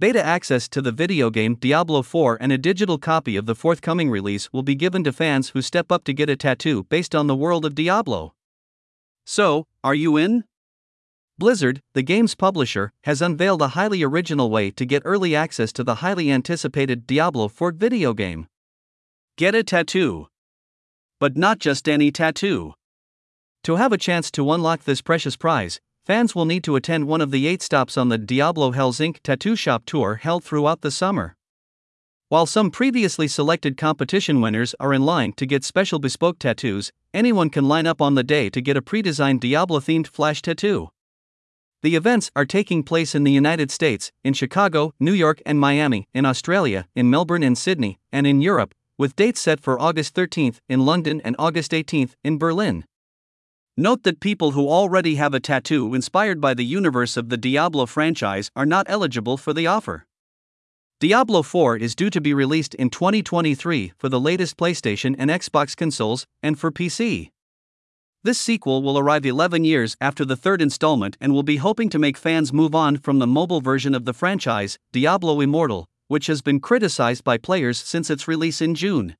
Beta access to the video game Diablo 4 and a digital copy of the forthcoming release will be given to fans who step up to get a tattoo based on the world of Diablo. So, are you in? Blizzard, the game's publisher, has unveiled a highly original way to get early access to the highly anticipated Diablo 4 video game. Get a tattoo. But not just any tattoo. To have a chance to unlock this precious prize, fans will need to attend one of the eight stops on the Diablo Hells Inc. tattoo shop tour held throughout the summer. While some previously selected competition winners are in line to get special bespoke tattoos, anyone can line up on the day to get a pre designed Diablo themed flash tattoo. The events are taking place in the United States, in Chicago, New York, and Miami, in Australia, in Melbourne and Sydney, and in Europe, with dates set for August 13th in London and August 18th in Berlin. Note that people who already have a tattoo inspired by the universe of the Diablo franchise are not eligible for the offer. Diablo 4 is due to be released in 2023 for the latest PlayStation and Xbox consoles, and for PC. This sequel will arrive 11 years after the third installment and will be hoping to make fans move on from the mobile version of the franchise, Diablo Immortal, which has been criticized by players since its release in June.